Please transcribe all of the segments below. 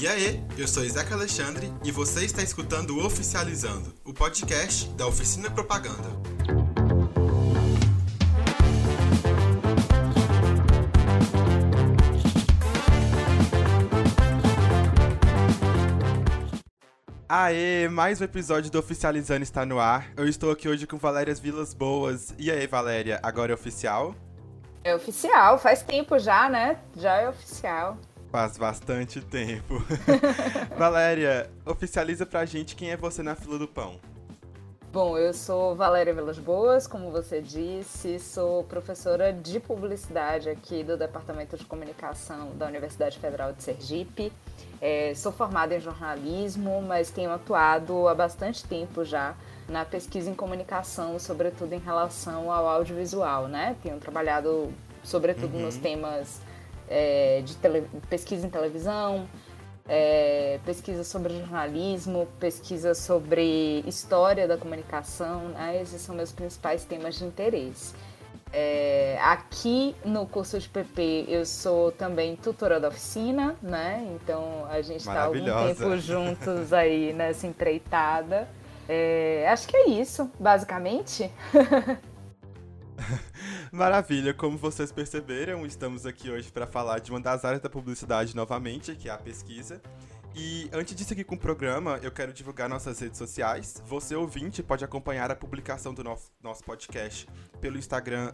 E aí, eu sou Isaac Alexandre e você está escutando o Oficializando, o podcast da Oficina Propaganda. Aê, mais um episódio do Oficializando está no ar. Eu estou aqui hoje com Valéria Vilas Boas. E aí, Valéria, agora é oficial? É oficial, faz tempo já, né? Já é oficial. Faz bastante tempo. Valéria, oficializa pra gente quem é você na fila do pão. Bom, eu sou Valéria Vilas Boas, como você disse, sou professora de publicidade aqui do Departamento de Comunicação da Universidade Federal de Sergipe. É, sou formada em jornalismo, mas tenho atuado há bastante tempo já na pesquisa em comunicação, sobretudo em relação ao audiovisual, né? Tenho trabalhado sobretudo uhum. nos temas é, de tele, pesquisa em televisão, é, pesquisa sobre jornalismo, pesquisa sobre história da comunicação, né? esses são meus principais temas de interesse. É, aqui no curso de PP eu sou também tutora da oficina, né? Então a gente está algum tempo juntos aí nessa empreitada. É, acho que é isso, basicamente. Maravilha, como vocês perceberam, estamos aqui hoje para falar de uma das áreas da publicidade novamente, que é a pesquisa. E antes de seguir com o programa, eu quero divulgar nossas redes sociais. Você, ouvinte, pode acompanhar a publicação do nosso, nosso podcast pelo Instagram,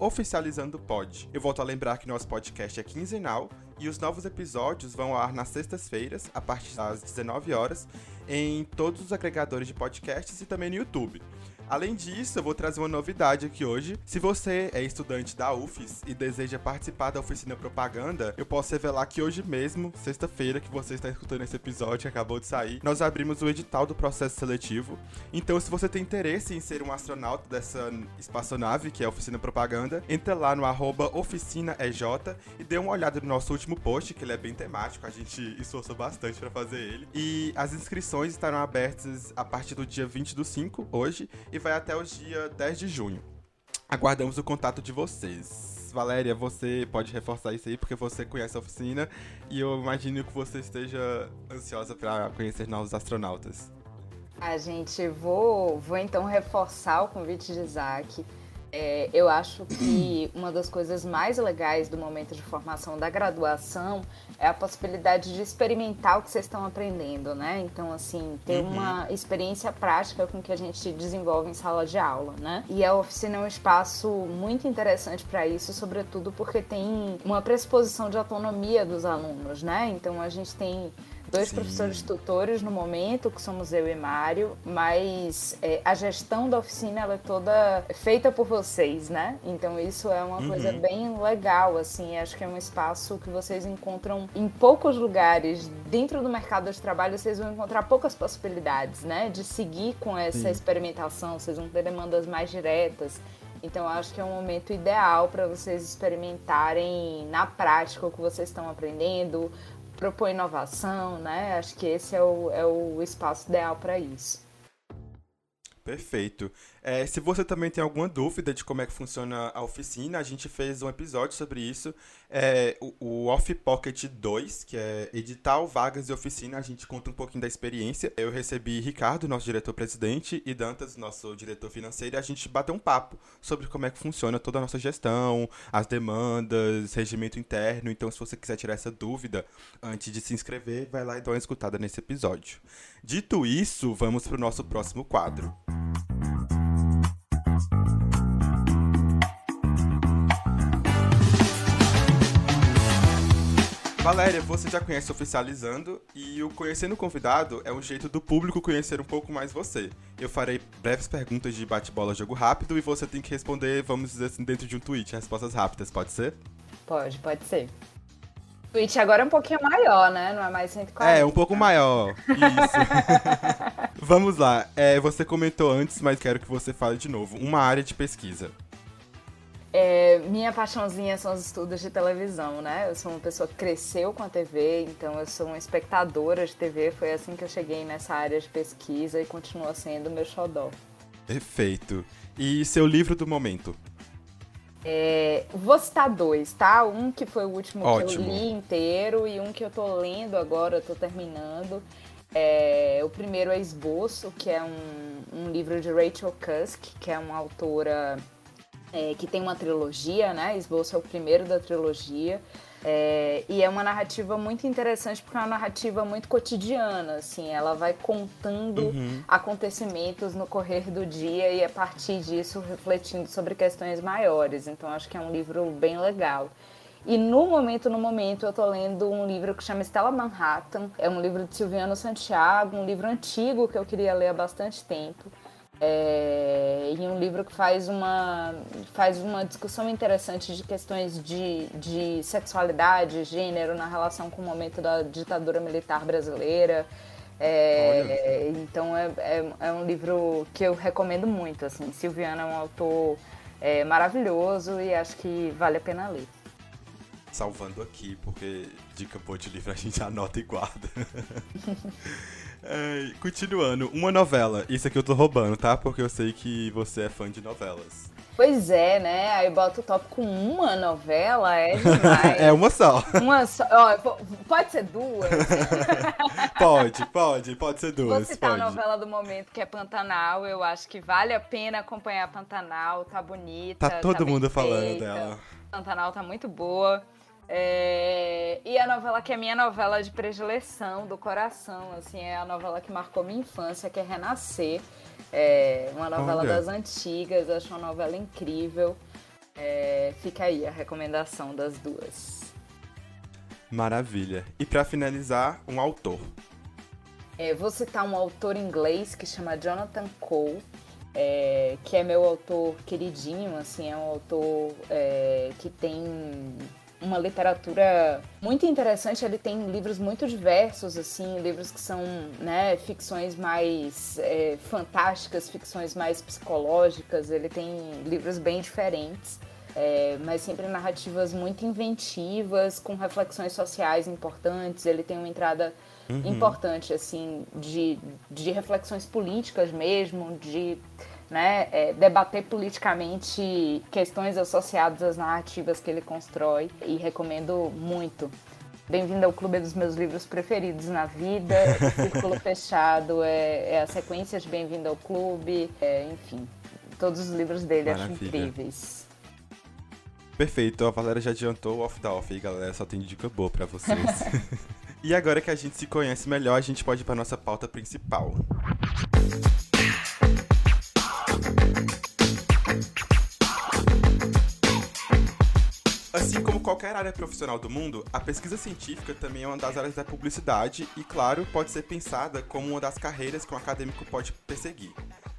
oficializandopod. Eu volto a lembrar que nosso podcast é quinzenal e os novos episódios vão ao ar nas sextas-feiras, a partir das 19 horas, em todos os agregadores de podcasts e também no YouTube. Além disso, eu vou trazer uma novidade aqui hoje. Se você é estudante da UFES e deseja participar da oficina propaganda, eu posso revelar que hoje mesmo, sexta-feira, que você está escutando esse episódio, acabou de sair, nós abrimos o edital do processo seletivo. Então, se você tem interesse em ser um astronauta dessa espaçonave, que é a oficina propaganda, entra lá no oficinaej e dê uma olhada no nosso último post, que ele é bem temático, a gente esforçou bastante para fazer ele. E as inscrições estarão abertas a partir do dia 20 do 5, hoje, e vai até o dia 10 de junho. Aguardamos o contato de vocês. Valéria, você pode reforçar isso aí porque você conhece a oficina e eu imagino que você esteja ansiosa para conhecer novos astronautas. A gente vou, vou então reforçar o convite de Isaac. É, eu acho que uma das coisas mais legais do momento de formação da graduação é a possibilidade de experimentar o que vocês estão aprendendo, né? Então, assim, ter uhum. uma experiência prática com o que a gente desenvolve em sala de aula, né? E a oficina é um espaço muito interessante para isso, sobretudo porque tem uma pressuposição de autonomia dos alunos, né? Então, a gente tem dois Sim. professores tutores no momento, que somos eu e Mário, mas é, a gestão da oficina ela é toda feita por vocês, né? Então isso é uma uhum. coisa bem legal, assim, acho que é um espaço que vocês encontram em poucos lugares. Dentro do mercado de trabalho, vocês vão encontrar poucas possibilidades, né? De seguir com essa Sim. experimentação, vocês vão ter demandas mais diretas. Então, acho que é um momento ideal para vocês experimentarem na prática o que vocês estão aprendendo, propor inovação, né? Acho que esse é o, é o espaço ideal para isso. Perfeito. É, se você também tem alguma dúvida de como é que funciona a oficina, a gente fez um episódio sobre isso. É, o, o Off Pocket 2, que é edital, vagas e oficina, a gente conta um pouquinho da experiência. Eu recebi Ricardo, nosso diretor-presidente, e Dantas, nosso diretor financeiro, e a gente bateu um papo sobre como é que funciona toda a nossa gestão, as demandas, regimento interno. Então, se você quiser tirar essa dúvida antes de se inscrever, vai lá e dá uma escutada nesse episódio. Dito isso, vamos para o nosso próximo quadro. Valéria, você já conhece Oficializando e o Conhecendo o Convidado é um jeito do público conhecer um pouco mais você. Eu farei breves perguntas de bate-bola jogo rápido e você tem que responder, vamos dizer assim, dentro de um tweet, respostas rápidas, pode ser? Pode, pode ser. O tweet agora é um pouquinho maior, né? Não é mais 140. É, um pouco maior. Isso. vamos lá. É, você comentou antes, mas quero que você fale de novo. Uma área de pesquisa. É, minha paixãozinha são os estudos de televisão, né? Eu sou uma pessoa que cresceu com a TV, então eu sou uma espectadora de TV. Foi assim que eu cheguei nessa área de pesquisa e continua sendo meu xodó. Perfeito. E seu livro do momento? É, vou citar dois, tá? Um que foi o último Ótimo. que eu li inteiro e um que eu tô lendo agora, eu tô terminando. É, o primeiro é Esboço, que é um, um livro de Rachel Cusk, que é uma autora é, que tem uma trilogia, né? Esboço é o primeiro da trilogia. É, e é uma narrativa muito interessante porque é uma narrativa muito cotidiana, assim, ela vai contando Uhum. acontecimentos no correr do dia e a partir disso refletindo sobre questões maiores. Então acho que é um livro bem legal. E no momento, no momento, eu tô lendo um livro que chama Stella Manhattan. É um livro de Silviano Santiago, um livro antigo que eu queria ler há bastante tempo. É, e um livro que faz uma, faz uma discussão interessante de questões de, de sexualidade, gênero, na relação com o momento da ditadura militar brasileira. É, então é, é, é um livro que eu recomendo muito. Assim. Silviano é um autor é, maravilhoso e acho que vale a pena ler. Salvando aqui, porque dica boa de livro a gente anota e guarda. É, continuando, uma novela. Isso aqui eu tô roubando, tá? Porque eu sei que você é fã de novelas. Pois é, né? Aí bota o top com uma novela, é demais. é uma só. Uma só. Ó, po- pode ser duas. Pode, pode, pode ser Vou duas. citar pode. a novela do momento, que é Pantanal. Eu acho que vale a pena acompanhar Pantanal. Tá bonita. Tá todo bem mundo falando dela. Pantanal tá muito boa. É, E a novela que é minha novela de predileção, do coração, assim, é a novela que marcou minha infância, que é Renascer. É uma novela Olha. das antigas, acho uma novela incrível. É, Fica aí a recomendação das duas. Maravilha. E pra finalizar, um autor. É, vou citar um autor inglês que chama Jonathan Cole, é, que é meu autor queridinho, assim, é um autor é, que tem uma literatura muito interessante, ele tem livros muito diversos, assim, livros que são, né, ficções mais é, fantásticas, ficções mais psicológicas, ele tem livros bem diferentes. É, mas sempre narrativas muito inventivas, com reflexões sociais importantes. Ele tem uma entrada importante, assim, de, de reflexões políticas mesmo, de né, é, debater politicamente questões associadas às narrativas que ele constrói. E recomendo muito. Bem-vindo ao clube dos meus livros preferidos na vida. Círculo Fechado é, é a sequência de Bem-vindo ao Clube. é, enfim, todos os livros dele acho Maravilha. incríveis. Perfeito, a Valéria já adiantou o off da off aí, galera. Só tem dica boa pra vocês. e agora que a gente se conhece melhor, a gente pode ir pra nossa pauta principal. Assim qualquer área profissional do mundo, a pesquisa científica também é uma das áreas da publicidade e, claro, pode ser pensada como uma das carreiras que um acadêmico pode perseguir.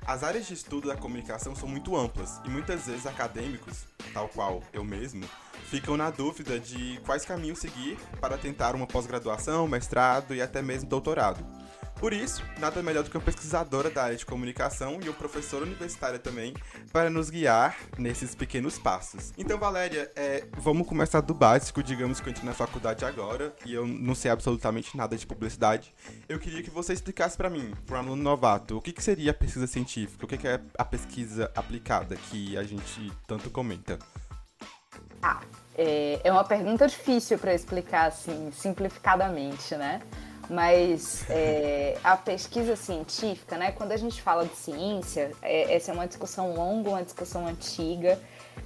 As áreas de estudo da comunicação são muito amplas e muitas vezes acadêmicos, tal qual eu mesmo, ficam na dúvida de quais caminhos seguir para tentar uma pós-graduação, mestrado e até mesmo doutorado. Por isso, nada melhor do que uma pesquisadora da área de comunicação e uma professora universitária também para nos guiar nesses pequenos passos. Então, Valéria, é, vamos começar do básico, digamos que eu entrei na faculdade agora e eu não sei absolutamente nada de publicidade. Eu queria que você explicasse para mim, para um aluno novato, o que, que seria a pesquisa científica, o que, que é a pesquisa aplicada que a gente tanto comenta. Ah, é, é uma pergunta difícil para explicar assim, simplificadamente, né? Mas é, a pesquisa científica, né? Quando a gente fala de ciência, é, essa é uma discussão longa, uma discussão antiga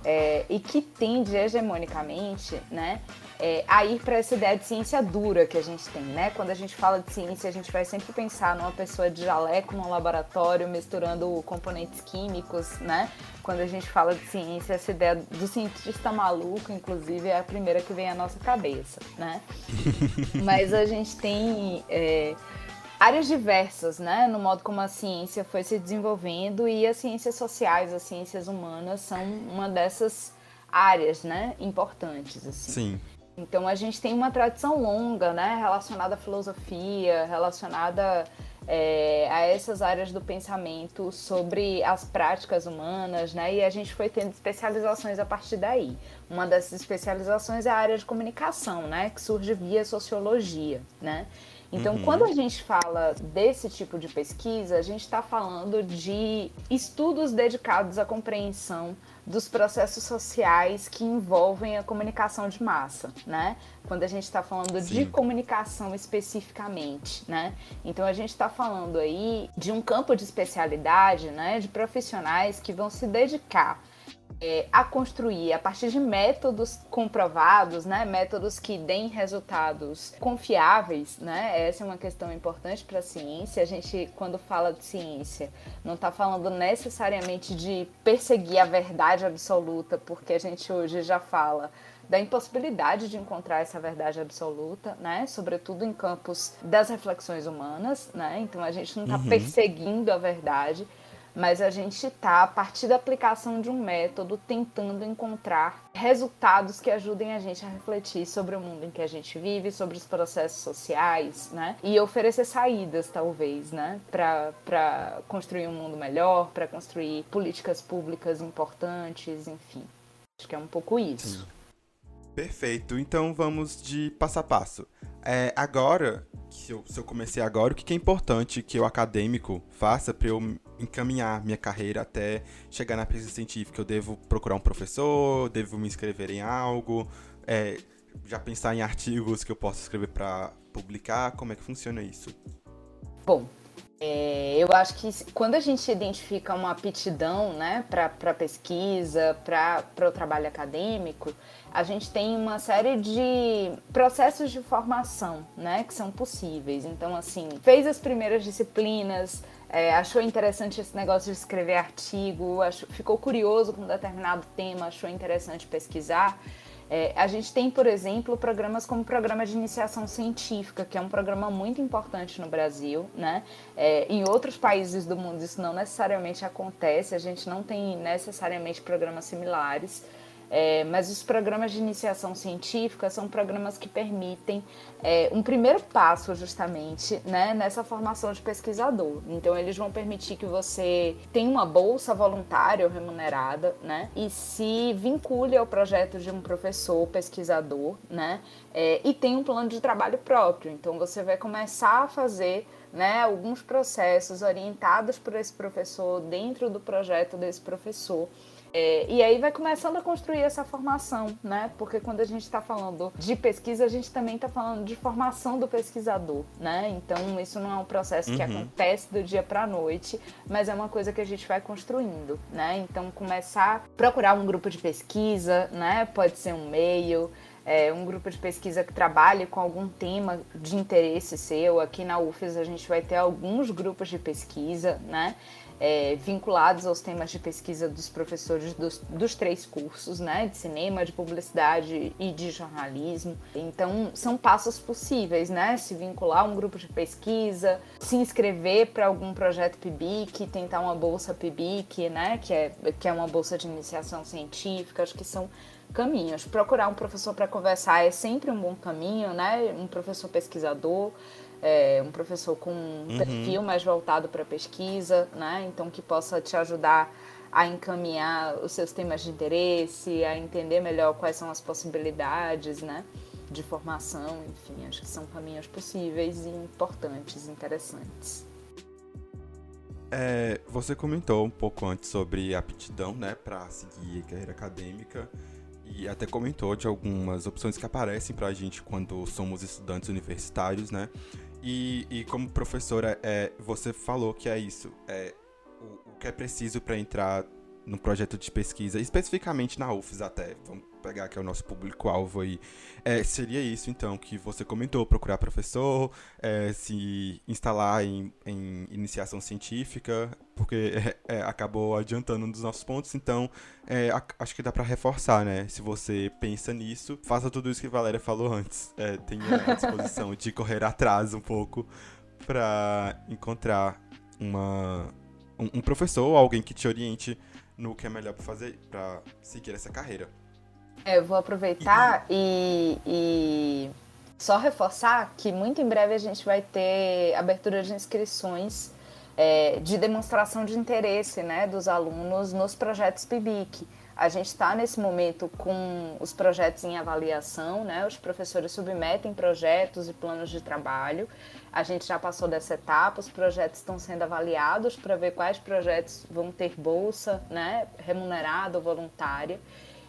é, e que tende hegemonicamente, né? É, a ir para essa ideia de ciência dura que a gente tem, né? Quando a gente fala de ciência, a gente vai sempre pensar numa pessoa de jaleco num laboratório misturando componentes químicos, né? Quando a gente fala de ciência, essa ideia do cientista maluco, inclusive, é a primeira que vem à nossa cabeça, né? Mas a gente tem é, áreas diversas, né? No modo como a ciência foi se desenvolvendo e as ciências sociais, as ciências humanas são uma dessas áreas, né? Importantes, assim. Sim. Então a gente tem uma tradição longa, né, relacionada à filosofia, relacionada é, a essas áreas do pensamento sobre as práticas humanas, né, e a gente foi tendo especializações a partir daí. Uma dessas especializações é a área de comunicação, né, que surge via sociologia, né. Então, uhum. quando a gente fala desse tipo de pesquisa, a gente está falando de estudos dedicados à compreensão dos processos sociais que envolvem a comunicação de massa, né? Quando a gente está falando Sim. de comunicação especificamente, né? Então a gente está falando aí de um campo de especialidade, né? De profissionais que vão se dedicar é, a construir a partir de métodos comprovados, né, métodos que deem resultados confiáveis, né? Essa é uma questão importante para a ciência. A gente, quando fala de ciência, não está falando necessariamente de perseguir a verdade absoluta, porque a gente hoje já fala da impossibilidade de encontrar essa verdade absoluta, né? Sobretudo em campos das reflexões humanas, né? Então a gente não está uhum. perseguindo a verdade, mas a gente está, a partir da aplicação de um método, tentando encontrar resultados que ajudem a gente a refletir sobre o mundo em que a gente vive, sobre os processos sociais, né? E oferecer saídas, talvez, né? Para construir um mundo melhor, para construir políticas públicas importantes, enfim. Acho que é um pouco isso. Sim. Perfeito. Então vamos de passo a passo. É, agora, se eu, se eu comecei agora, o que é importante que o acadêmico faça para eu encaminhar minha carreira até chegar na pesquisa científica? Eu devo procurar um professor? Devo me inscrever em algo? É, já pensar em artigos que eu possa escrever para publicar? Como é que funciona isso? Bom, é, eu acho que quando a gente identifica uma aptidão né, para pesquisa, para o trabalho acadêmico, a gente tem uma série de processos de formação né, que são possíveis. Então, assim, fez as primeiras disciplinas, é, achou interessante esse negócio de escrever artigo, achou, ficou curioso com um determinado tema, achou interessante pesquisar. É, a gente tem, por exemplo, programas como o Programa de Iniciação Científica, que é um programa muito importante no Brasil. Né? É, em outros países do mundo isso não necessariamente acontece, a gente não tem necessariamente programas similares. É, mas os programas de iniciação científica são programas que permitem é, um primeiro passo, justamente, né, nessa formação de pesquisador. Então, eles vão permitir que você tenha uma bolsa voluntária ou remunerada, né, e se vincule ao projeto de um professor pesquisador, né, é, e tem um plano de trabalho próprio. Então, você vai começar a fazer né, alguns processos orientados por esse professor dentro do projeto desse professor. É, e aí vai começando a construir essa formação, né? Porque quando a gente está falando de pesquisa, a gente também está falando de formação do pesquisador, né? Então isso não é um processo que uhum. acontece do dia para a noite, mas é uma coisa que a gente vai construindo, né? Então começar a procurar um grupo de pesquisa, né? Pode ser um meio, é, um grupo de pesquisa que trabalhe com algum tema de interesse seu. Aqui na UFES a gente vai ter alguns grupos de pesquisa, né? É, vinculados aos temas de pesquisa dos professores dos, dos, três cursos, né, de cinema, de publicidade e de jornalismo. Então, são passos possíveis, né, se vincular a um grupo de pesquisa, se inscrever para algum projeto PIBIC, tentar uma bolsa PIBIC, né, que é, que é uma bolsa de iniciação científica, acho que são caminhos. Procurar um professor para conversar é sempre um bom caminho, né, um professor pesquisador é, um professor com um uhum. perfil mais voltado para pesquisa, né? Então que possa te ajudar a encaminhar os seus temas de interesse, a entender melhor quais são as possibilidades, né? De formação, enfim, acho que são caminhos possíveis e importantes, interessantes. É, você comentou um pouco antes sobre aptidão, né, para seguir a carreira acadêmica e até comentou de algumas opções que aparecem para a gente quando somos estudantes universitários, né? E, e como professora, é, você falou que é isso. É, o, o que é preciso para entrar no projeto de pesquisa, especificamente na UFES até, vamos pegar que é o nosso público-alvo aí, é, seria isso então que você comentou, procurar professor, é, se instalar em, em, iniciação científica, porque é, acabou adiantando um dos nossos pontos, então é, a, acho que dá para reforçar, né? Se você pensa nisso, faça tudo isso que a Valéria falou antes, é, tenha a disposição de correr atrás um pouco para encontrar uma, um, um professor, alguém que te oriente no que é melhor para fazer, para seguir essa carreira. É, eu vou aproveitar e, e só reforçar que muito em breve a gente vai ter abertura de inscrições é, de demonstração de interesse né, dos alunos nos projetos PIBIC. A gente está nesse momento com os projetos em avaliação, né? Os professores submetem projetos e planos de trabalho. A gente já passou dessa etapa, os projetos estão sendo avaliados para ver quais projetos vão ter bolsa, né? Remunerada ou voluntária.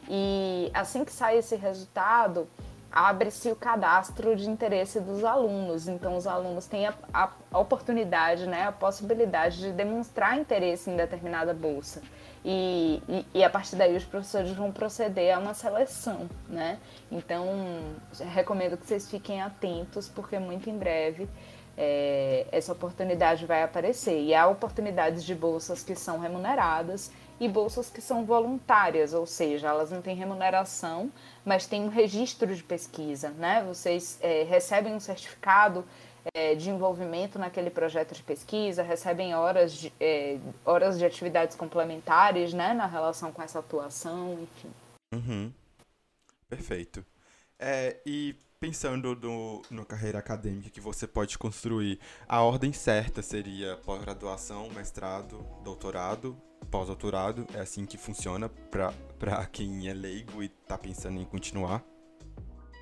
E assim que sai esse resultado, abre-se o cadastro de interesse dos alunos. Então, os alunos têm a, a, oportunidade, né, a possibilidade de demonstrar interesse em determinada bolsa. E, e, e, a partir daí os professores vão proceder a uma seleção, né? Então, recomendo que vocês fiquem atentos, porque muito em breve é, essa oportunidade vai aparecer. E há oportunidades de bolsas que são remuneradas e bolsas que são voluntárias, ou seja, elas não têm remuneração, mas têm um registro de pesquisa, né? Vocês é, recebem um certificado é, de envolvimento naquele projeto de pesquisa, recebem horas de, é, horas de atividades complementares, né, na relação com essa atuação, enfim. Uhum. Perfeito. É, e pensando no, no carreira acadêmica que você pode construir, a ordem certa seria pós-graduação, mestrado, doutorado, pós-doutorado. É assim que funciona para quem é leigo e está pensando em continuar?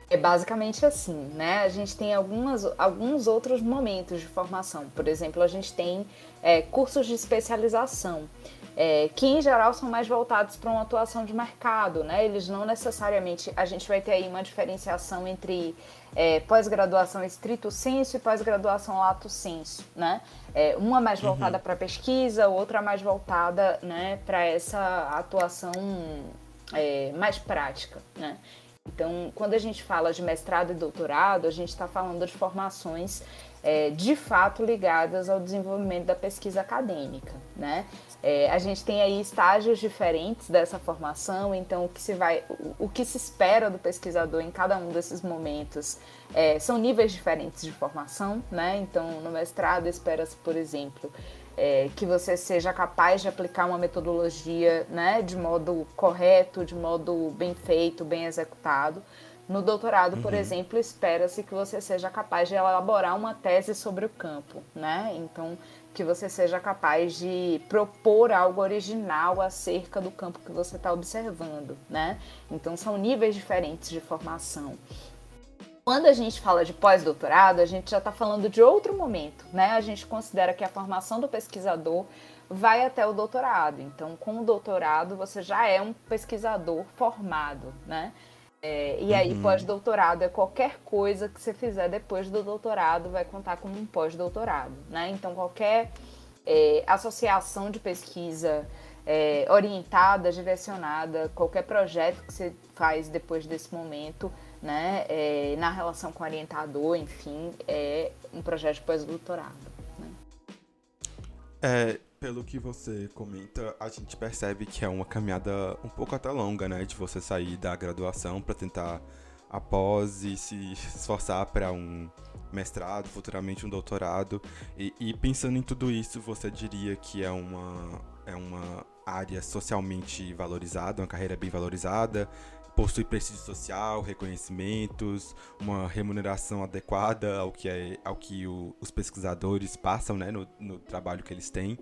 É basicamente assim, né? A gente tem algumas, alguns outros momentos de formação. Por exemplo, a gente tem é, cursos de especialização, é, que em geral são mais voltados para uma atuação de mercado, né? Eles não necessariamente. A gente vai ter aí uma diferenciação entre é, pós-graduação estrito senso e pós-graduação lato senso, né? É, uma mais uhum. voltada uhum. para pesquisa, outra mais voltada, né, para essa atuação é, mais prática, né? Então, quando a gente fala de mestrado e doutorado, a gente está falando de formações é, de fato ligadas ao desenvolvimento da pesquisa acadêmica, né? É, a gente tem aí estágios diferentes dessa formação, então o que se vai, o, o que se espera do pesquisador em cada um desses momentos é, são níveis diferentes de formação, né? Então, no mestrado espera-se, por exemplo, é, que você seja capaz de aplicar uma metodologia né, de modo correto, de modo bem feito, bem executado. No doutorado, por uhum. exemplo, espera-se que você seja capaz de elaborar uma tese sobre o campo, né? Então, que você seja capaz de propor algo original acerca do campo que você está observando, né? Então, são níveis diferentes de formação. Quando a gente fala de pós-doutorado, a gente já está falando de outro momento, né? A gente considera que a formação do pesquisador vai até o doutorado. Então, com o doutorado, você já é um pesquisador formado, né? É, e aí, uhum. pós-doutorado é qualquer coisa que você fizer depois do doutorado vai contar como um pós-doutorado, né? Então, qualquer é, associação de pesquisa é, orientada, direcionada, qualquer projeto que você faz depois desse momento né, é, na relação com o orientador, enfim, é um projeto de pós-doutorado. Né? Pelo que você comenta, a gente percebe que é uma caminhada um pouco até longa, né, de você sair da graduação para tentar após e se esforçar para um mestrado, futuramente um doutorado. E, e, pensando em tudo isso, você diria que é uma, é uma área socialmente valorizada, uma carreira bem valorizada, possui prestígio social, reconhecimentos, uma remuneração adequada ao que, é, ao que o, os pesquisadores passam né, no, no, trabalho que eles têm.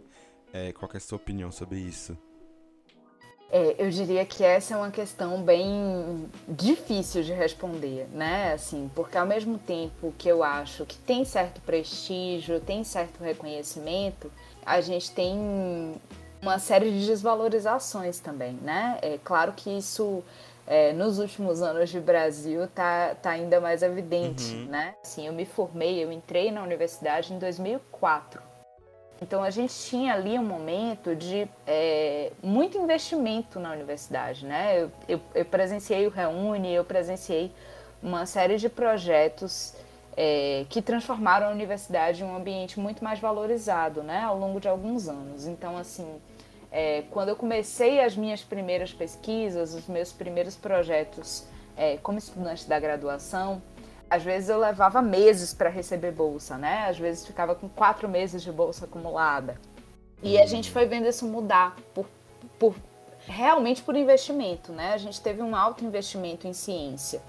É, qual é a sua opinião sobre isso? É, eu diria que essa é uma questão bem difícil de responder, né? Assim, porque ao mesmo tempo que eu acho que tem certo prestígio, tem certo reconhecimento, a gente tem uma série de desvalorizações também, né? É claro que isso é, nos últimos anos de Brasil tá, tá ainda mais evidente, uhum. né? Assim, eu me formei, eu entrei na universidade em 2004. Então a gente tinha ali um momento de é, muito investimento na universidade, né? Eu, eu, eu, presenciei o Reúne, eu presenciei uma série de projetos é, que transformaram a universidade em um ambiente muito mais valorizado, né? Ao longo de alguns anos. Então, assim, é, quando eu comecei as minhas primeiras pesquisas, os meus primeiros projetos é, como estudante da graduação, às vezes eu levava meses para receber bolsa, né? Às vezes ficava com quatro meses de bolsa acumulada. E a gente foi vendo isso mudar por, por realmente por investimento, né? A gente teve um alto investimento em ciência.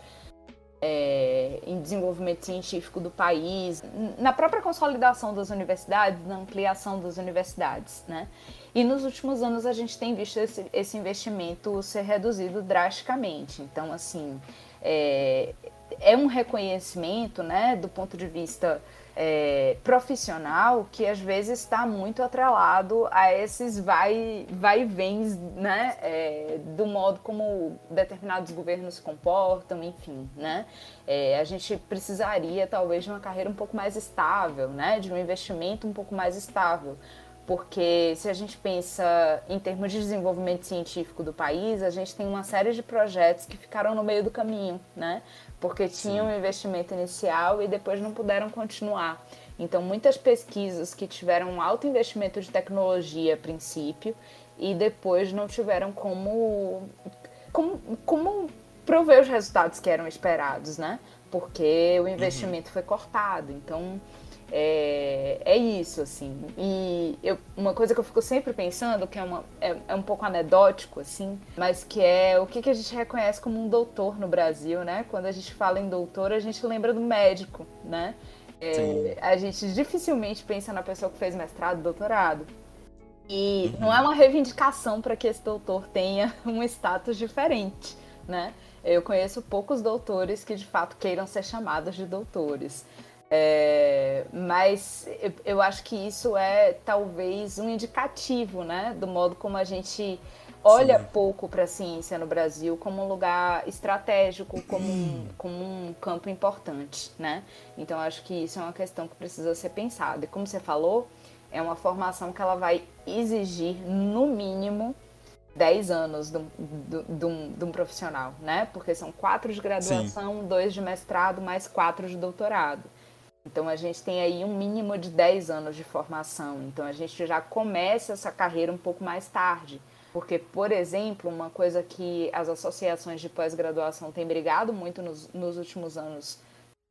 é, em desenvolvimento científico do país, na própria consolidação das universidades, na ampliação das universidades, né? E nos últimos anos a gente tem visto esse, esse investimento ser reduzido drasticamente. Então, assim, é, é um reconhecimento, né, do ponto de vista é, profissional que às vezes está muito atrelado a esses vai, vai e vens, né, é, do modo como determinados governos se comportam, enfim, né. É, a gente precisaria talvez de uma carreira um pouco mais estável, né, de um investimento um pouco mais estável, porque se a gente pensa em termos de desenvolvimento científico do país, a gente tem uma série de projetos que ficaram no meio do caminho, né? Porque tinham um investimento inicial e depois não puderam continuar. Então, muitas pesquisas que tiveram um alto investimento de tecnologia a princípio e depois não tiveram como, como, como prover os resultados que eram esperados, né? Porque o investimento uhum. foi cortado. Então, é, é isso, assim. E eu, uma coisa que eu fico sempre pensando, que é, uma, é, é um pouco anedótico, assim, mas que é o que, que a gente reconhece como um doutor no Brasil, né? Quando a gente fala em doutor, a gente lembra do médico, né? É, a gente dificilmente pensa na pessoa que fez mestrado, doutorado. E uhum. não é uma reivindicação para que esse doutor tenha um status diferente, né? Eu conheço poucos doutores que de fato queiram ser chamados de doutores. É, mas eu, eu, acho que isso é talvez um indicativo, né, do modo como a gente olha Sim. pouco para a ciência no Brasil como um lugar estratégico, como um, como um campo importante, né? Então acho que isso é uma questão que precisa ser pensada. E como você falou, é uma formação que ela vai exigir no mínimo 10 anos de um, de, um, de um, profissional, né? Porque são quatro de graduação, Sim. dois de mestrado, mais quatro de doutorado. Então a gente tem aí um mínimo de 10 anos de formação. Então a gente já começa essa carreira um pouco mais tarde. Porque, por exemplo, uma coisa que as associações de pós-graduação têm brigado muito nos, nos últimos anos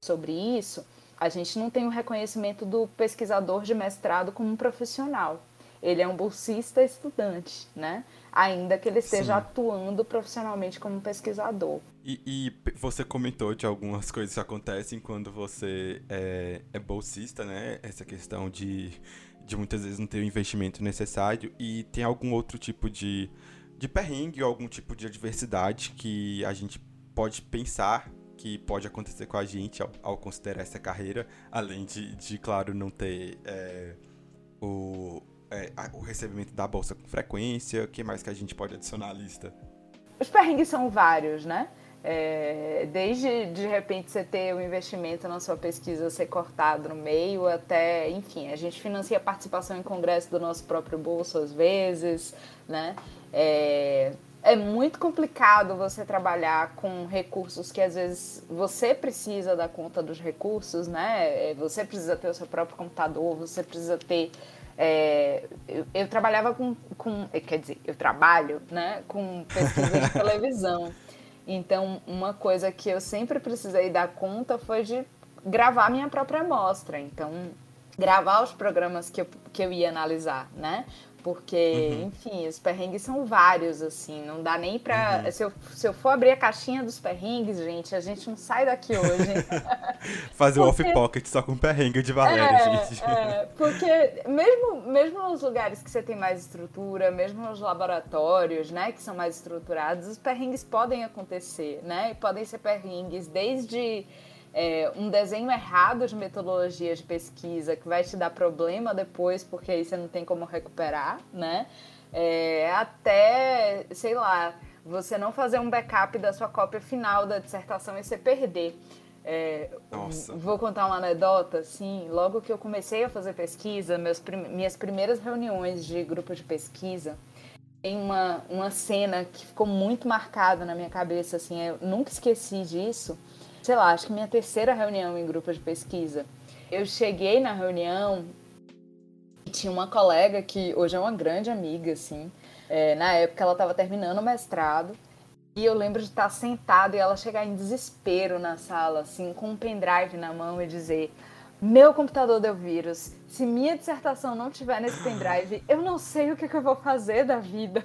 sobre isso, a gente não tem o reconhecimento do pesquisador de mestrado como um profissional. Ele é um bolsista estudante, né? Ainda que ele esteja Sim. atuando profissionalmente como pesquisador. E, e, você comentou de algumas coisas que acontecem quando você é, é bolsista, né? Essa questão de, de muitas vezes não ter o investimento necessário e tem algum outro tipo de, de perrengue ou algum tipo de adversidade que a gente pode pensar que pode acontecer com a gente ao, ao considerar essa carreira, além de, de claro, não ter é, o, é, o recebimento da bolsa com frequência? O que mais que a gente pode adicionar à lista? Os perrengues são vários, né? É, desde de repente você ter o um investimento na sua pesquisa ser cortado no meio, até, enfim, a gente financia a participação em congresso do nosso próprio bolso às vezes, né? É, é muito complicado você trabalhar com recursos que às vezes você precisa dar conta dos recursos, né? É, você precisa ter o seu próprio computador, você precisa ter é, eu, eu, trabalhava com, com, quer dizer, eu trabalho, né, com pesquisa de televisão. Então, uma coisa que eu sempre precisei dar conta foi de gravar minha própria amostra. Então, gravar os programas que eu, que eu ia analisar, né? Porque, uhum. enfim, os perrengues são vários, assim, não dá nem pra. Uhum. Se, eu, se eu for abrir a caixinha dos perrengues, gente, a gente não sai daqui hoje. Fazer o porque... off-pocket só com perrengue de Valéria, é, gente. É, porque mesmo, mesmo nos lugares que você tem mais estrutura, mesmo nos laboratórios, né, que são mais estruturados, os perrengues podem acontecer, né? E podem ser perrengues desde é, um desenho errado de metodologia de pesquisa que vai te dar problema depois, porque aí você não tem como recuperar, né? É, até, sei lá, você não fazer um backup da sua cópia final da dissertação e você perder. É, vou contar uma anedota, assim, logo que eu comecei a fazer pesquisa, meus, minhas primeiras reuniões de grupo de pesquisa, tem uma, uma cena que ficou muito marcada na minha cabeça, assim, eu nunca esqueci disso, sei lá, acho que minha terceira reunião em grupo de pesquisa. Eu cheguei na reunião e tinha uma colega que hoje é uma grande amiga, assim. É, na época ela estava terminando o mestrado. E eu lembro de estar sentada e ela chegar em desespero na sala, assim, com um pendrive na mão e dizer: Meu computador deu vírus. Se minha dissertação não tiver nesse pendrive, eu não sei o que, que eu vou fazer da vida.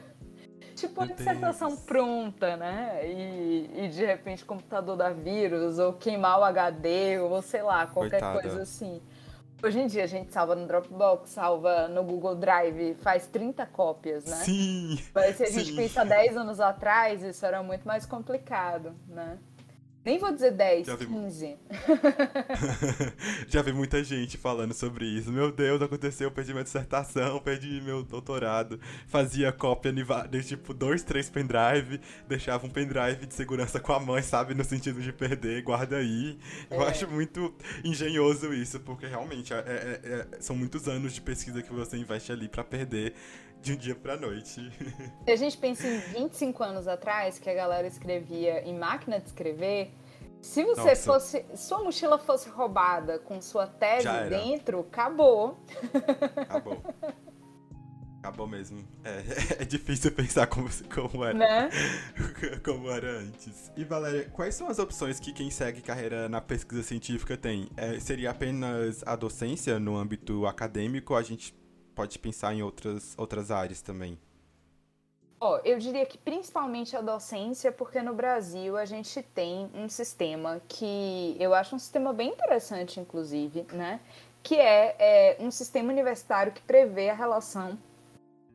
Tipo uma dissertação pronta, né? E, e de repente o computador dá vírus, ou queimar o HD, ou sei lá, qualquer Coitada. coisa assim. Hoje em dia a gente salva no Dropbox, salva no Google Drive, faz 30 cópias, né? Sim! Mas se a gente sim. pensa 10 anos atrás, isso era muito mais complicado, né? Nem vou dizer 10, Já vi... 15. Já vi muita gente falando sobre isso. Meu Deus, aconteceu, perdi minha dissertação, perdi meu doutorado. Fazia cópia de tipo dois, três pendrive, deixava um pendrive de segurança com a mãe, sabe? No sentido de perder, guarda aí. Eu é. acho muito engenhoso isso, porque realmente é, é, é, são muitos anos de pesquisa que você investe ali para perder de um dia pra noite. Se a gente pensa em 25 anos atrás, que a galera escrevia em máquina de escrever, se você Nossa. fosse. Sua mochila fosse roubada com sua tese dentro, acabou. Acabou. Acabou mesmo. É, é difícil pensar como, como era. Né? como era antes. E Valéria, quais são as opções que quem segue carreira na pesquisa científica tem? É, seria apenas a docência no âmbito acadêmico a gente pode pensar em outras, outras áreas também? Oh, eu diria que principalmente a docência, porque no Brasil a gente tem um sistema que eu acho um sistema bem interessante, inclusive, né? Que é, é um sistema universitário que prevê a relação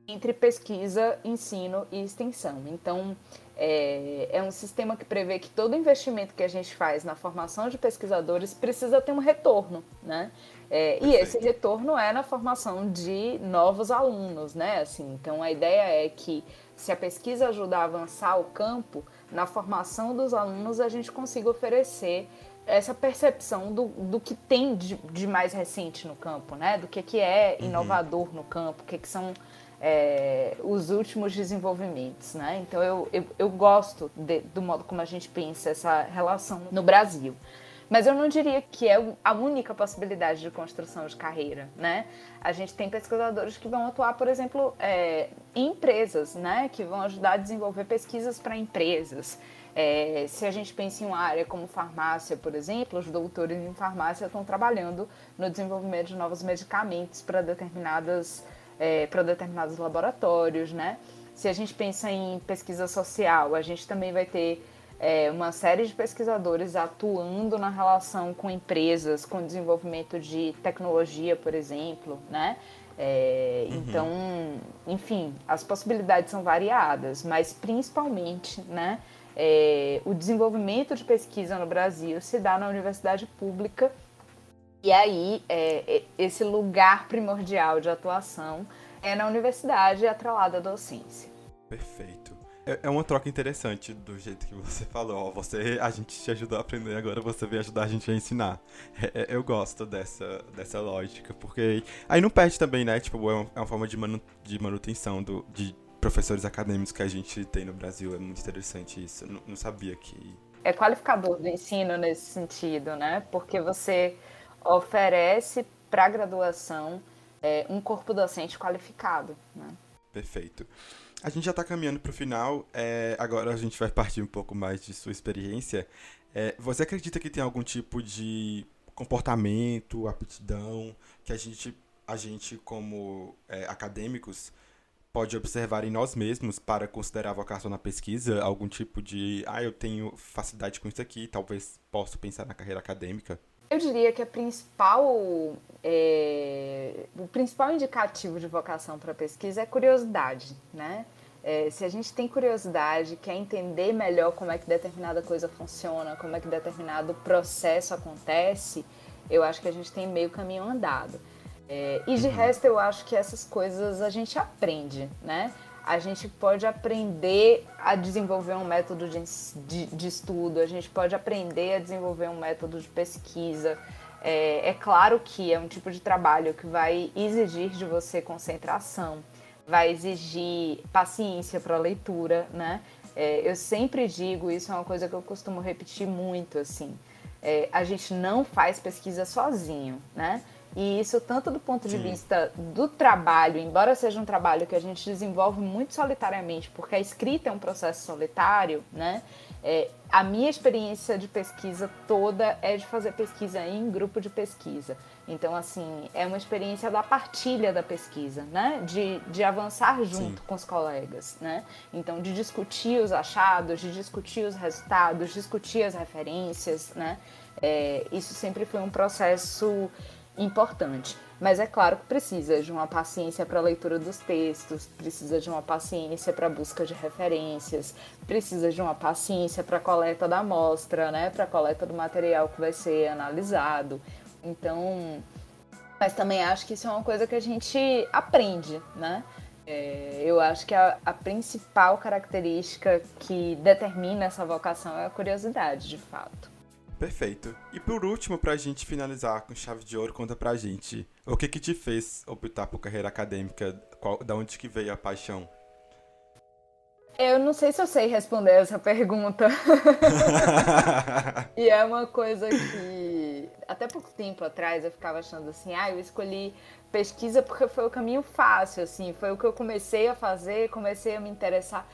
entre pesquisa, ensino e extensão. Então, é, é, um sistema que prevê que todo investimento que a gente faz na formação de pesquisadores precisa ter um retorno, né? É, e esse retorno é na formação de novos alunos, né? Assim, então a ideia é que se a pesquisa ajudar a avançar o campo, na formação dos alunos a gente consiga oferecer essa percepção do, do que tem de, de mais recente no campo, né? Do que, que é uhum. inovador uhum. no campo, o que, que são é, os últimos desenvolvimentos, né? Então eu, eu, eu gosto de, do modo como a gente pensa essa relação no Brasil. Mas eu não diria que é a única possibilidade de construção de carreira, né? A gente tem pesquisadores que vão atuar, por exemplo, é, em empresas, né? Que vão ajudar a desenvolver pesquisas para empresas. É, se a gente pensa em uma área como farmácia, por exemplo, os doutores em farmácia estão trabalhando no desenvolvimento de novos medicamentos para determinadas é, para determinados laboratórios, né? Se a gente pensa em pesquisa social, a gente também vai ter é, uma série de pesquisadores atuando na relação com empresas, com desenvolvimento de tecnologia, por exemplo, né? É, uhum. Então, enfim, as possibilidades são variadas, mas principalmente, né? É, o desenvolvimento de pesquisa no Brasil se dá na universidade pública e aí é, é esse lugar primordial de atuação é na universidade atrelada à docência. Perfeito. É, é uma troca interessante do jeito que você falou. Ó, você, a gente te ajudou a aprender, agora você vem ajudar a gente a ensinar. É, é, eu gosto dessa, dessa lógica, porque aí não perde também, né? Tipo, é uma, é uma forma de, manu, de manutenção do, de professores acadêmicos que a gente tem no Brasil. É muito interessante isso. Eu não, não sabia que. É qualificador do ensino nesse sentido, né? Porque você oferece para a graduação é, um corpo docente qualificado, né? Perfeito. A gente já está caminhando para o final. É, agora a gente vai partir um pouco mais de sua experiência. É, você acredita que tem algum tipo de comportamento, aptidão que a gente, a gente como é, acadêmicos, pode observar em nós mesmos para considerar a vocação na pesquisa? Algum tipo de, ah, eu tenho facilidade com isso aqui, talvez possa pensar na carreira acadêmica? Eu diria que a principal, é, o principal indicativo de vocação para pesquisa é curiosidade, né? É, se a gente tem curiosidade, quer entender melhor como é que determinada coisa funciona, como é que determinado processo acontece, eu acho que a gente tem meio caminho andado. É, e de uhum. resto, eu acho que essas coisas a gente aprende, né? A gente pode aprender a desenvolver um método de, de, de estudo, a gente pode aprender a desenvolver um método de pesquisa. É, é claro que é um tipo de trabalho que vai exigir de você concentração vai exigir paciência para leitura, né? É, eu sempre digo, isso é uma coisa que eu costumo repetir muito, assim, é, a gente não faz pesquisa sozinho, né? E isso tanto do ponto de Sim. vista do trabalho, embora seja um trabalho que a gente desenvolve muito solitariamente, porque a escrita é um processo solitário, né? É, a minha experiência de pesquisa toda é de fazer pesquisa em grupo de pesquisa. Então, assim, é uma experiência da partilha da pesquisa, né? De, de avançar junto Sim. com os colegas, né? Então, de discutir os achados, de discutir os resultados, discutir as referências, né? É, isso sempre foi um processo importante. Mas é claro que precisa de uma paciência para a leitura dos textos, precisa de uma paciência para a busca de referências, precisa de uma paciência para a coleta da amostra, né, para a coleta do material que vai ser analisado. Então, mas também acho que isso é uma coisa que a gente aprende, né? É, eu acho que a, a, principal característica que determina essa vocação é a curiosidade, de fato. Perfeito. E por último, pra gente finalizar com chave de ouro, conta pra gente o que que te fez optar por carreira acadêmica, qual, da onde que veio a paixão? Eu não sei se eu sei responder essa pergunta. e é uma coisa que até pouco tempo atrás eu ficava achando assim, ah, eu escolhi pesquisa porque foi o caminho fácil, assim, foi o que eu comecei a fazer, comecei a me interessar.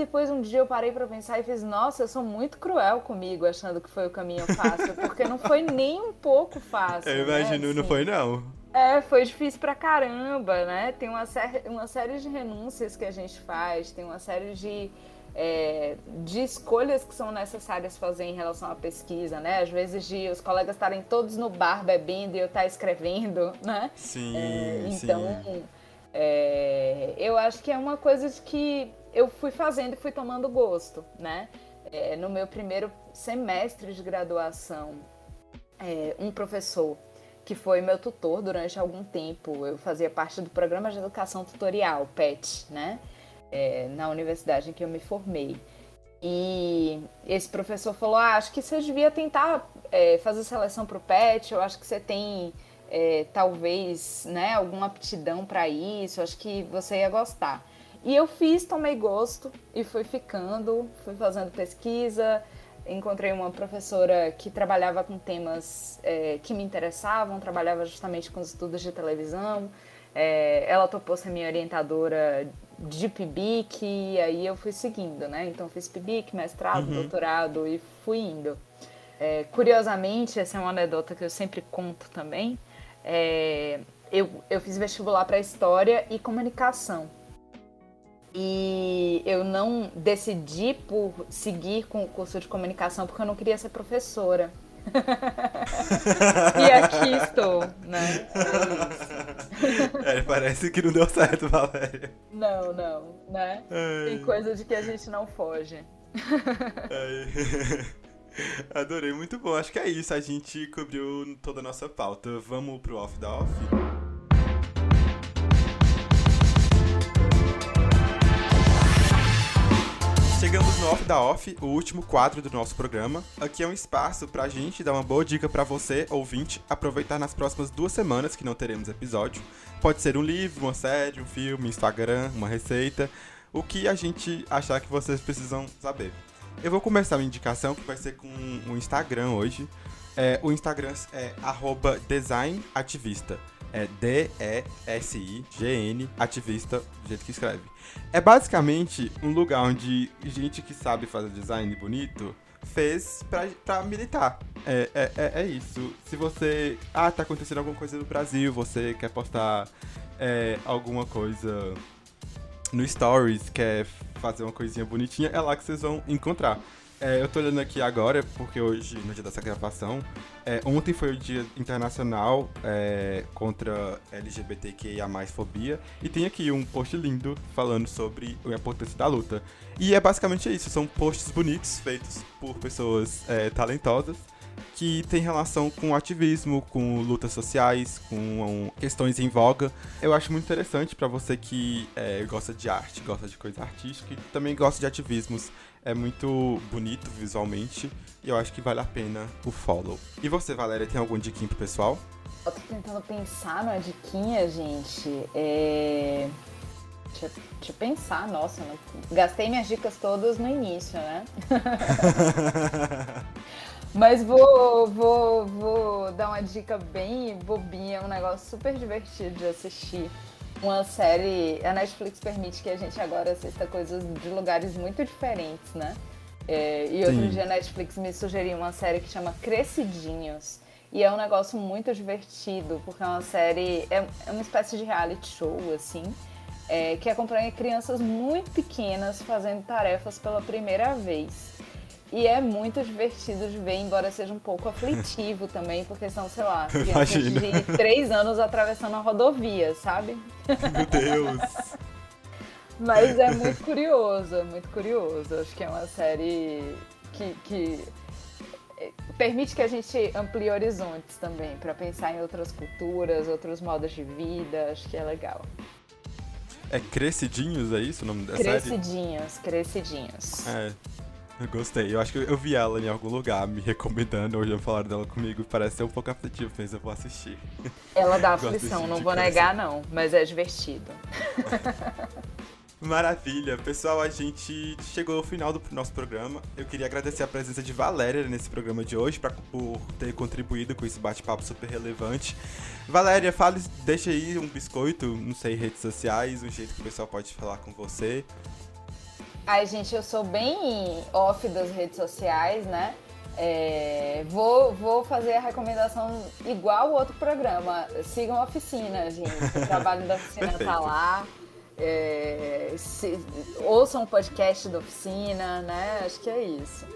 Depois um dia eu parei para pensar e fiz, nossa, eu sou muito cruel comigo, achando que foi o caminho fácil, porque não foi nem um pouco fácil. Eu né, imagino, né? não foi não. É, foi difícil pra caramba, né? Tem uma, série, uma série de renúncias que a gente faz, tem uma série de, é, de escolhas que são necessárias fazer em relação à pesquisa, né? Às vezes de os colegas estarem todos no bar bebendo e eu estar escrevendo, né? Sim, é, então, sim. É, eu acho que é uma coisa de que eu fui fazendo e fui tomando gosto, né? É, no meu primeiro semestre de graduação, é, um professor que foi meu tutor durante algum tempo. Eu fazia parte do programa de educação tutorial, PET, né? É, na universidade em que eu me formei. E esse professor falou: ah, acho que você devia tentar é, fazer seleção para o PET, eu acho que você tem é, talvez né, alguma aptidão para isso, acho que você ia gostar. E eu fiz, tomei gosto e fui ficando, fui fazendo pesquisa, encontrei uma professora que trabalhava com temas é, que me interessavam, trabalhava justamente com os estudos de televisão. É, ela topou ser minha orientadora de PIBIC e aí eu fui seguindo, né? Então fiz PIBIC, mestrado, uhum. doutorado e fui indo. É, curiosamente, essa é uma anedota que eu sempre conto também. É, eu, eu fiz vestibular para História e Comunicação. E eu não decidi por seguir com o curso de comunicação porque eu não queria ser professora. e aqui estou, né? É, é, parece que não deu certo, Valéria. Não, não, né? Ai. Tem coisa de que a gente não foge. Adorei, muito bom. Acho que é isso. A gente cobriu toda a nossa pauta. Vamos pro off da off? Chegamos no Off da Off, o último quadro do nosso programa. Aqui é um espaço pra gente dar uma boa dica para você, ouvinte, aproveitar nas próximas duas semanas que não teremos episódio. Pode ser um livro, uma série, um filme, Instagram, uma receita, o que a gente achar que vocês precisam saber. Eu vou começar a indicação que vai ser com o Instagram hoje. É, o Instagram é designativista é D-E-S-I-G-N, ativista, do jeito que escreve. É basicamente um lugar onde gente que sabe fazer design bonito fez pra, pra militar. É, é, é, é isso. Se você. Ah, tá acontecendo alguma coisa no Brasil, você quer postar é, alguma coisa no Stories, quer fazer uma coisinha bonitinha, é lá que vocês vão encontrar. É, eu tô olhando aqui agora, porque hoje, no dia dessa gravação, é, ontem foi o Dia Internacional é, contra LGBTQIA+, fobia, e tem aqui um post lindo falando sobre a importância da luta. E é basicamente isso, são posts bonitos, feitos por pessoas é, talentosas, que tem relação com ativismo, com lutas sociais, com questões em voga. Eu acho muito interessante para você que é, gosta de arte, gosta de coisa artística e também gosta de ativismos é muito bonito visualmente e eu acho que vale a pena o follow. E você, Valéria, tem algum diquinho pro pessoal? Eu tô tentando pensar numa diquinha, gente. É... Deixa, deixa eu pensar, nossa, não... gastei minhas dicas todas no início, né? Mas vou, vou, vou dar uma dica bem bobinha, um negócio super divertido de assistir uma série. A Netflix permite que a gente agora assista coisas de lugares muito diferentes, né? É, e outro Sim. dia a Netflix me sugeriu uma série que chama Crescidinhos. E é um negócio muito divertido, porque é uma série, é, é uma espécie de reality show, assim, é, que acompanha crianças muito pequenas fazendo tarefas pela primeira vez. E é muito divertido de ver, embora seja um pouco aflitivo também, porque são, sei lá, crianças Imagina. de três anos atravessando a rodovia, sabe? Meu Deus! Mas é muito curioso, é muito curioso. Acho que é uma série que, que permite que a gente amplie horizontes também, para pensar em outras culturas, outros modos de vida. Acho que é legal. É Crescidinhos, é isso o nome da Crescidinhos, série? Crescidinhos. É, eu gostei. Eu acho que eu vi ela em algum lugar me recomendando, ou já falaram dela comigo. Parece ser um pouco aflitivo, mas eu vou assistir. Ela dá aflição, não vou negar não, mas é divertido. Maravilha. Pessoal, a gente chegou ao final do nosso programa. Eu queria agradecer a presença de Valéria nesse programa de hoje pra, por ter contribuído com esse bate-papo super relevante. Valéria, fale, deixa aí um biscoito, não sei, redes sociais, um jeito que o pessoal pode falar com você. Ai, gente, eu sou bem off das redes sociais, né? É, vou, vou fazer a recomendação igual o outro programa. Sigam a oficina, gente. O trabalho da oficina tá lá. É, se, ouçam o podcast da oficina, né? Acho que é isso.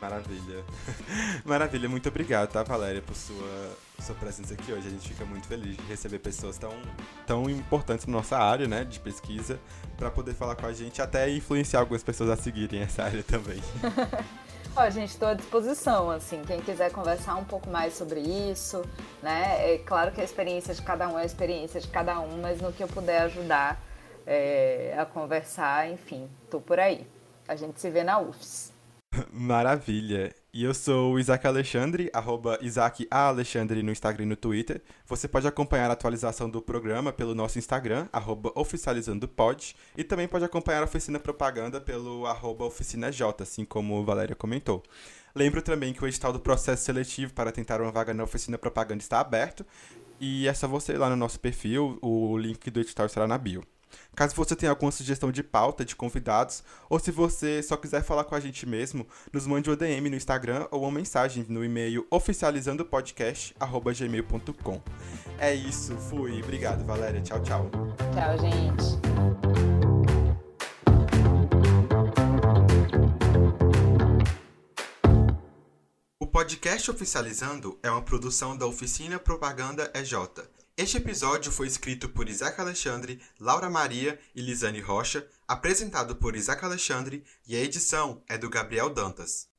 Maravilha. Maravilha, muito obrigado, tá, Valéria, por sua, sua presença aqui hoje. A gente fica muito feliz de receber pessoas tão, tão importantes na nossa área, né, de pesquisa, para poder falar com a gente, até influenciar algumas pessoas a seguirem essa área também. Ó, gente, estou à disposição, assim, quem quiser conversar um pouco mais sobre isso, né? É claro que a experiência de cada um é a experiência de cada um, mas no que eu puder ajudar, é, a conversar, enfim, tô por aí. A gente se vê na UFS. Maravilha. E eu sou o Isaac Alexandre, arroba Isaac A. Alexandre no Instagram e no Twitter. Você pode acompanhar a atualização do programa pelo nosso Instagram, arroba oficializandopod, e também pode acompanhar a Oficina Propaganda pelo arroba oficinaj, assim como Valéria comentou. Lembro também que o edital do processo seletivo para tentar uma vaga na Oficina Propaganda está aberto, e é só você ir lá no nosso perfil, o link do edital estará na bio. Caso você tenha alguma sugestão de pauta, de convidados, ou se você só quiser falar com a gente mesmo, nos mande um DM no Instagram ou uma mensagem no e-mail oficializandopodcast.gmail.com. É isso, fui. Obrigado, Valéria. Tchau, tchau. Tchau, gente. O podcast Oficializando é uma produção da Oficina Propaganda EJ este episódio foi escrito por Isaac Alexandre, Laura Maria e Lisane Rocha, apresentado por Isaac Alexandre e a edição é do Gabriel Dantas.